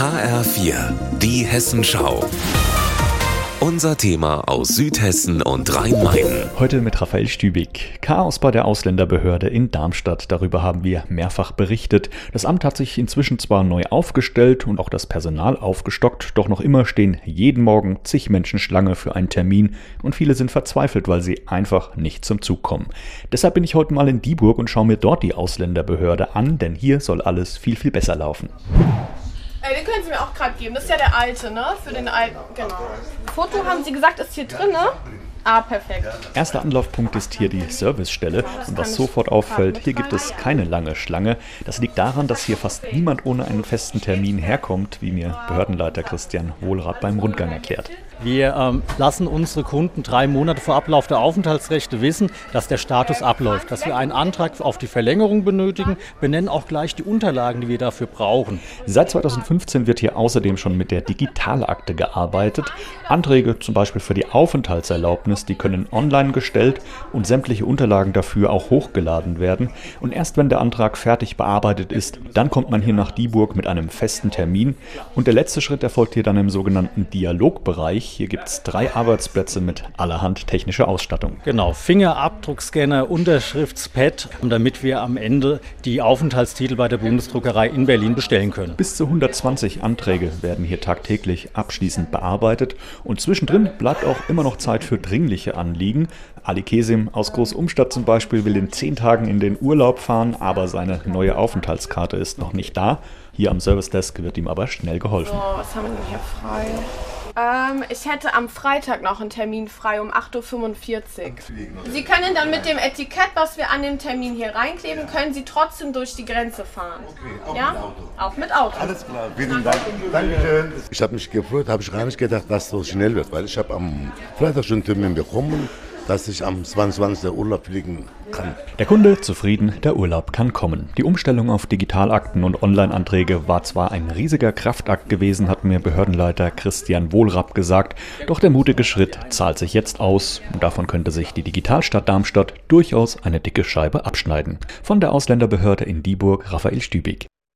HR4, die Hessenschau. Unser Thema aus Südhessen und Rhein-Main. Heute mit Raphael Stübig. Chaos bei der Ausländerbehörde in Darmstadt. Darüber haben wir mehrfach berichtet. Das Amt hat sich inzwischen zwar neu aufgestellt und auch das Personal aufgestockt, doch noch immer stehen jeden Morgen zig Menschen Schlange für einen Termin und viele sind verzweifelt, weil sie einfach nicht zum Zug kommen. Deshalb bin ich heute mal in Dieburg und schaue mir dort die Ausländerbehörde an, denn hier soll alles viel, viel besser laufen. Äh, den können Sie mir auch gerade geben. Das ist ja der alte, ne? Für den alten. Genau. Foto haben Sie gesagt, ist hier drin, ne? Ah, perfekt. Erster Anlaufpunkt ist hier die Servicestelle und was sofort auffällt, hier gibt es keine lange Schlange. Das liegt daran, dass hier fast niemand ohne einen festen Termin herkommt, wie mir Behördenleiter Christian Wohlrath beim Rundgang erklärt. Wir ähm, lassen unsere Kunden drei Monate vor Ablauf der Aufenthaltsrechte wissen, dass der Status abläuft, dass wir einen Antrag auf die Verlängerung benötigen, benennen auch gleich die Unterlagen, die wir dafür brauchen. Seit 2015 wird hier außerdem schon mit der Digitalakte gearbeitet. Anträge zum Beispiel für die Aufenthaltserlaubnis, die können online gestellt und sämtliche Unterlagen dafür auch hochgeladen werden. Und erst wenn der Antrag fertig bearbeitet ist, dann kommt man hier nach Dieburg mit einem festen Termin. Und der letzte Schritt erfolgt hier dann im sogenannten Dialogbereich. Hier gibt es drei Arbeitsplätze mit allerhand technischer Ausstattung. Genau, Fingerabdruckscanner, Unterschriftspad, damit wir am Ende die Aufenthaltstitel bei der Bundesdruckerei in Berlin bestellen können. Bis zu 120 Anträge werden hier tagtäglich abschließend bearbeitet und zwischendrin bleibt auch immer noch Zeit für dringliche Anliegen. Ali Kesim aus Großumstadt zum Beispiel will in zehn Tagen in den Urlaub fahren, aber seine neue Aufenthaltskarte ist noch nicht da. Hier am Service Desk wird ihm aber schnell geholfen. So, was haben wir denn hier frei? Ähm, ich hätte am Freitag noch einen Termin frei um 8.45 Uhr. Sie können dann mit dem Etikett, was wir an dem Termin hier reinkleben, können Sie trotzdem durch die Grenze fahren. Okay, auch ja? mit Auto. Auch mit Auto. Alles klar, vielen Dank. Dankeschön. Ich habe mich gefreut, habe ich gar nicht gedacht, dass es so schnell wird, weil ich habe am Freitag schon einen Termin bekommen, dass ich am 22. Urlaub fliegen kann. Der Kunde zufrieden, der Urlaub kann kommen. Die Umstellung auf Digitalakten und Online-Anträge war zwar ein riesiger Kraftakt gewesen, hat mir Behördenleiter Christian Wohlrapp gesagt, doch der mutige Schritt zahlt sich jetzt aus und davon könnte sich die Digitalstadt Darmstadt durchaus eine dicke Scheibe abschneiden. Von der Ausländerbehörde in Dieburg Raphael Stübig.